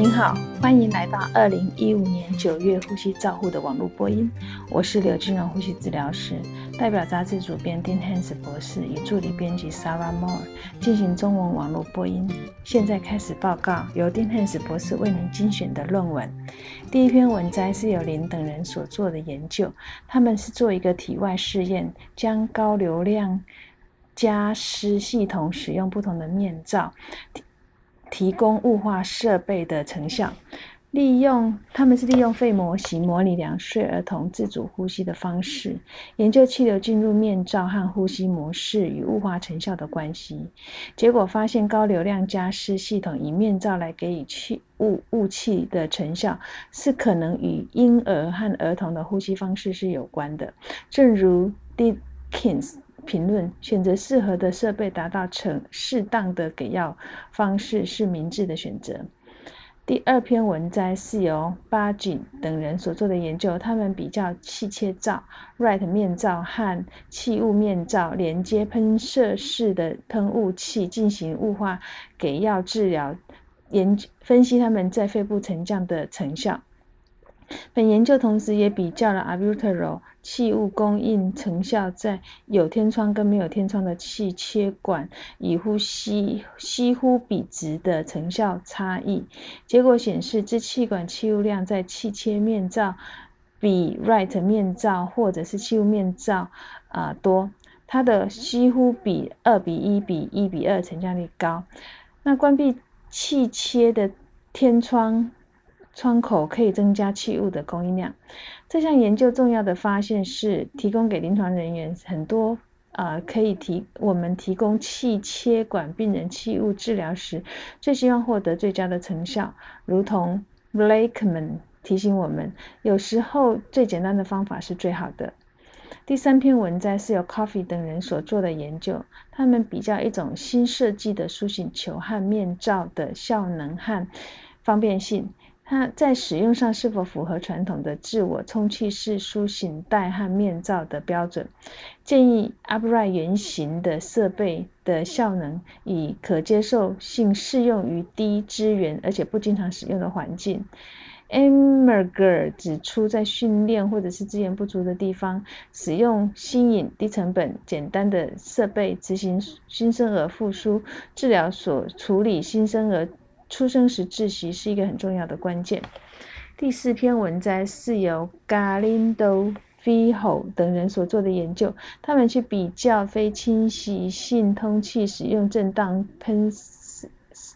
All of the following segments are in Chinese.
您好，欢迎来到二零一五年九月呼吸照护的网络播音。我是刘金荣呼吸治疗师，代表杂志主编丁汉斯博士与助理编辑 Sarah Moore 进行中文网络播音。现在开始报告由丁汉斯博士为您精选的论文。第一篇文摘是由林等人所做的研究，他们是做一个体外试验，将高流量加湿系统使用不同的面罩。提供雾化设备的成效，利用他们是利用肺模型模拟两岁儿童自主呼吸的方式，研究气流进入面罩和呼吸模式与雾化成效的关系。结果发现，高流量加湿系统以面罩来给予气雾雾气的成效，是可能与婴儿和儿童的呼吸方式是有关的。正如 Dikins。评论选择适合的设备，达到成适当的给药方式是明智的选择。第二篇文摘是由巴金等人所做的研究，他们比较气切罩 （Right 面罩）和气雾面罩连接喷射式的喷雾器进行雾化给药治疗，研分析他们在肺部沉降的成效。本研究同时也比较了 a b u t e r o 气雾供应成效在有天窗跟没有天窗的气切管与呼吸吸呼比值的成效差异。结果显示，支气管气雾量在气切面罩比 Right 面罩或者是气雾面罩啊多，它的吸呼比二比一比一比二成像率高。那关闭气切的天窗。窗口可以增加气雾的供应量。这项研究重要的发现是，提供给临床人员很多呃，可以提我们提供气切管病人气雾治疗时，最希望获得最佳的成效。如同 Blakeman 提醒我们，有时候最简单的方法是最好的。第三篇文摘是由 Coffee 等人所做的研究，他们比较一种新设计的苏醒球和面罩的效能和方便性。它在使用上是否符合传统的自我充气式苏醒带和面罩的标准？建议 upright 原型的设备的效能以可接受性适用于低资源而且不经常使用的环境。Emerger 指出，在训练或者是资源不足的地方，使用新颖、低成本、简单的设备执行新生儿复苏治疗所处理新生儿。出生时窒息是一个很重要的关键。第四篇文摘是由 Galindo、v i h o 等人所做的研究，他们去比较非侵袭性通气使用震荡喷。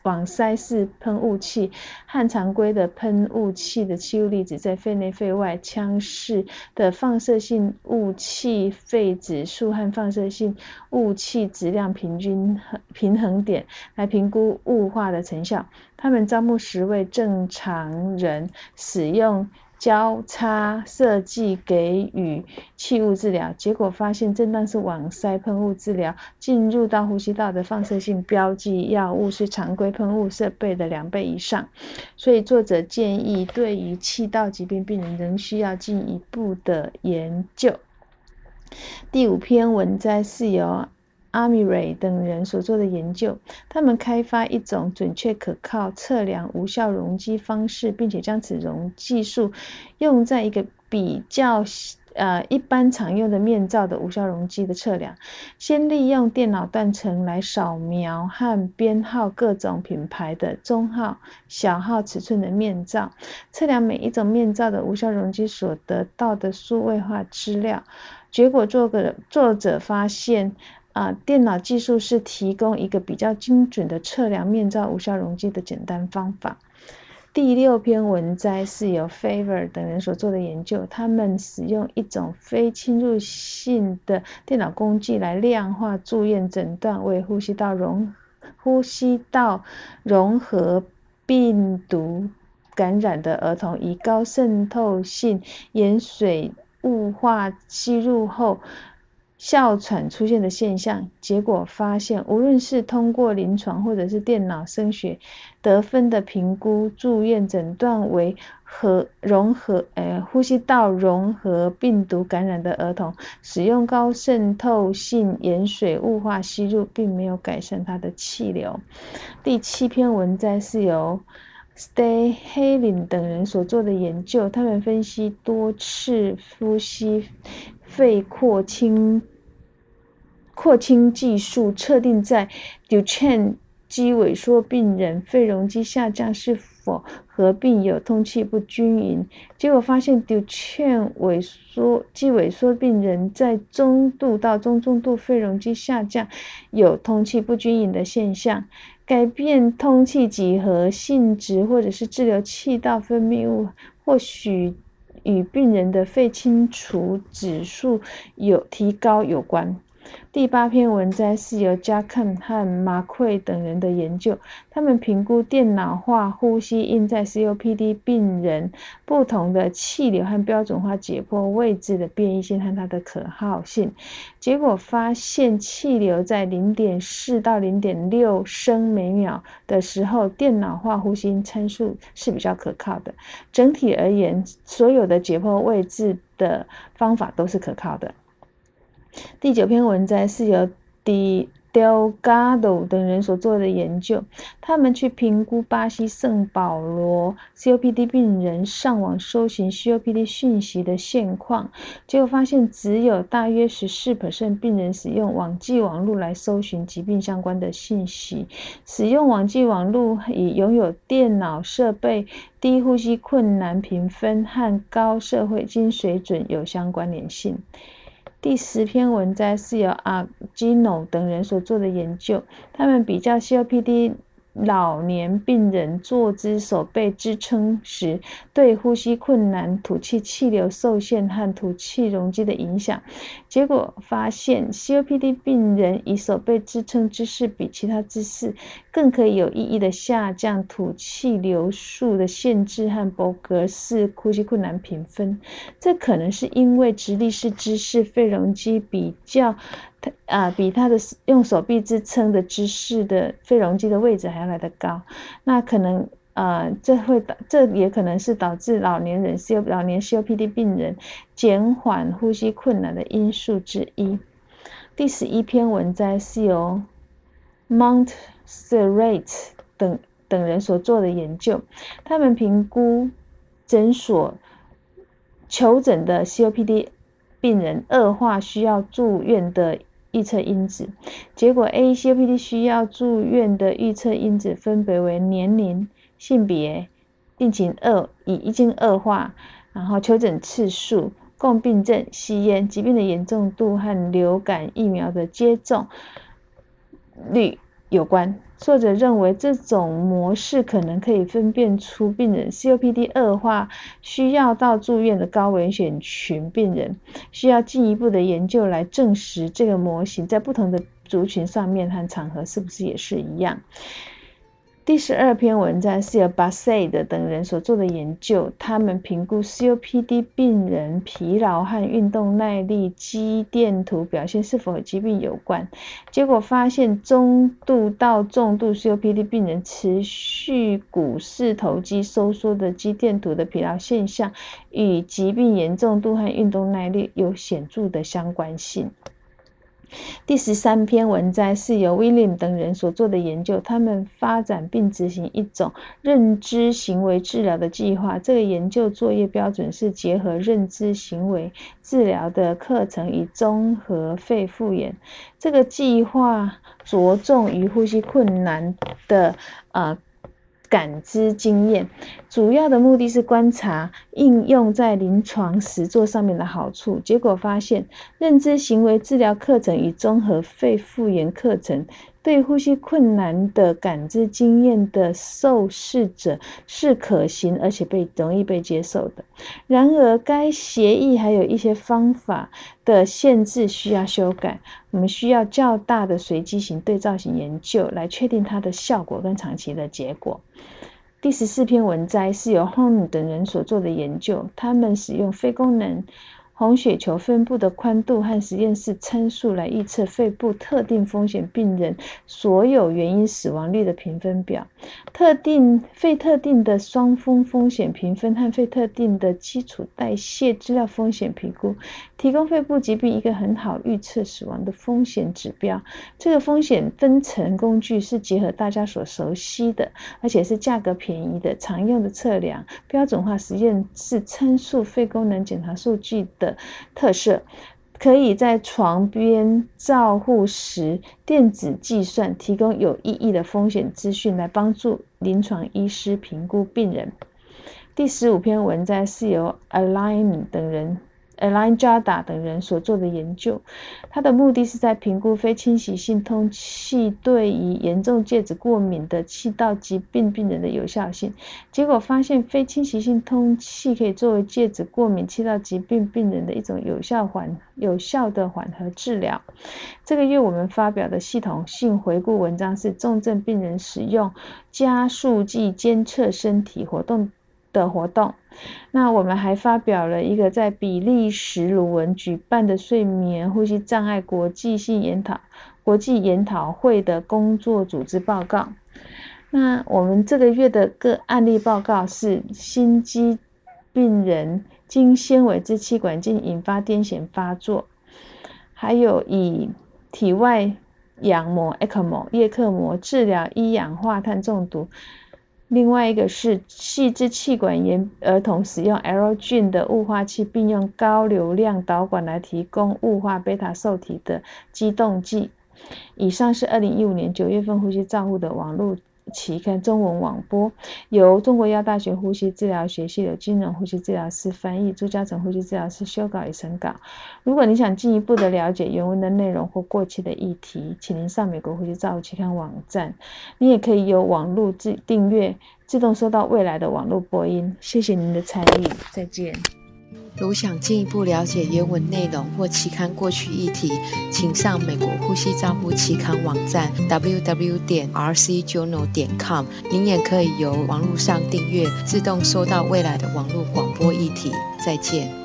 网塞式喷雾器和常规的喷雾器的气雾粒子在肺内肺外腔室的放射性雾气肺指数和放射性雾气质量平均平衡点来评估雾化的成效。他们招募十位正常人使用。交叉设计给予气雾治疗，结果发现震荡式网塞喷雾治疗进入到呼吸道的放射性标记药物是常规喷雾设备的两倍以上，所以作者建议对于气道疾病病人仍需要进一步的研究。第五篇文摘是由。阿米瑞等人所做的研究，他们开发一种准确可靠测量无效容积方式，并且将此容技术用在一个比较呃一般常用的面罩的无效容积的测量。先利用电脑断层来扫描和编号各种品牌的中号、小号尺寸的面罩，测量每一种面罩的无效容积所得到的数位化资料。结果，作个作者发现。啊，电脑技术是提供一个比较精准的测量面罩无效容积的简单方法。第六篇文摘是由 Favor 等人所做的研究，他们使用一种非侵入性的电脑工具来量化住院诊断为呼吸道融呼吸道融合病毒感染的儿童，以高渗透性盐水雾化吸入后。哮喘出现的现象，结果发现，无论是通过临床或者是电脑声学得分的评估，住院诊断为和融合，呃，呼吸道融合病毒感染的儿童，使用高渗透性盐水雾化吸入，并没有改善他的气流。第七篇文摘是由 Stay Halin 等人所做的研究，他们分析多次呼吸肺扩清扩清技术，测定在 Duchenne 肌萎缩病人肺容积下降是否合并有通气不均匀。结果发现，Duchenne 萎缩肌萎缩病人在中度到中重度肺容积下降有通气不均匀的现象。改变通气几何性质，或者是治疗气道分泌物，或许与病人的肺清除指数有提高有关。第八篇文摘是由加肯和马奎等人的研究，他们评估电脑化呼吸印在 COPD 病人不同的气流和标准化解剖位置的变异性和它的可靠性。结果发现，气流在零点四到零点六升每秒的时候，电脑化呼吸参数是比较可靠的。整体而言，所有的解剖位置的方法都是可靠的。第九篇文摘是由 Delgado 等人所做的研究，他们去评估巴西圣保罗 COPD 病人上网搜寻 COPD 讯息的现况，结果发现只有大约十四病人使用网际网络来搜寻疾病相关的信息，使用网际网络与拥有电脑设备、低呼吸困难评分和高社会经水准有相关联性。第十篇文摘是由阿基诺等人所做的研究，他们比较 COPD。老年病人坐姿、手背支撑时对呼吸困难、吐气气流受限和吐气容积的影响。结果发现，COPD 病人以手背支撑姿势比其他姿势更可以有意义的下降吐气流速的限制和伯格式呼吸困难评分。这可能是因为直立式姿势肺容积比较。啊，比他的用手臂支撑的姿势的肺容积的位置还要来得高，那可能呃，这会导，这也可能是导致老年人 C 老年 COPD 病人减缓呼吸困难的因素之一。第十一篇文摘是由 Mount Serrat 等等人所做的研究，他们评估诊所求诊的 COPD 病人恶化需要住院的。预测因子，结果 A COPD 需要住院的预测因子分别为年龄、性别、病情恶已已经恶化，然后求诊次数、共病症、吸烟、疾病的严重度和流感疫苗的接种率。有关。作者认为，这种模式可能可以分辨出病人 COPD 恶化需要到住院的高危险群病人，需要进一步的研究来证实这个模型在不同的族群上面和场合是不是也是一样。第十二篇文章是由 b a s s e d 等人所做的研究，他们评估 COPD 病人疲劳和运动耐力肌电图表现是否与疾病有关。结果发现，中度到重度 COPD 病人持续股四头肌收缩的肌电图的疲劳现象，与疾病严重度和运动耐力有显著的相关性。第十三篇文摘是由 William 等人所做的研究，他们发展并执行一种认知行为治疗的计划。这个研究作业标准是结合认知行为治疗的课程与综合肺复原。这个计划着重于呼吸困难的呃。感知经验，主要的目的是观察应用在临床实作上面的好处。结果发现，认知行为治疗课程与综合肺复原课程。对呼吸困难的感知经验的受试者是可行而且被容易被接受的。然而，该协议还有一些方法的限制需要修改。我们需要较大的随机型对照型研究来确定它的效果跟长期的结果。第十四篇文摘是由 Home 等人所做的研究，他们使用非功能。红血球分布的宽度和实验室参数来预测肺部特定风险病人所有原因死亡率的评分表。特定非特定的双峰风险评分和非特定的基础代谢资料风险评估，提供肺部疾病一个很好预测死亡的风险指标。这个风险分层工具是结合大家所熟悉的，而且是价格便宜的、常用的测量标准化实验室参数肺功能检查数据的特色。可以在床边照护时电子计算，提供有意义的风险资讯，来帮助临床医师评估病人。第十五篇文摘是由 alin 等人。Align Jada 等人所做的研究，它的目的是在评估非侵袭性通气对于严重介质过敏的气道疾病病人的有效性。结果发现，非侵袭性通气可以作为介质过敏气道疾病病人的一种有效缓有效的缓和治疗。这个月我们发表的系统性回顾文章是重症病人使用加速剂监测身体活动。的活动，那我们还发表了一个在比利时鲁文举办的睡眠呼吸障碍国际性研讨国际研讨会的工作组织报告。那我们这个月的个案例报告是心肌病人经纤维支气管镜引发癫痫发作，还有以体外氧膜 （ECMO） 叶克膜治疗一氧化碳中毒。另外一个是细支气管炎儿童使用 L 菌的雾化器，并用高流量导管来提供雾化贝塔受体的激动剂。以上是二零一五年九月份呼吸照护的网络。期刊中文网播，由中国医药大学呼吸治疗学系的金融呼吸治疗师翻译，朱嘉诚呼吸治疗师修稿与审稿。如果你想进一步的了解原文的内容或过去的议题，请您上美国呼吸照护期刊网站。你也可以由网络自订阅，自动收到未来的网络播音。谢谢您的参与，再见。如想进一步了解原文内容或期刊过去议题，请上美国呼吸照护期刊网站 www 点 rcjournal 点 com。您也可以由网络上订阅，自动收到未来的网络广播议题。再见。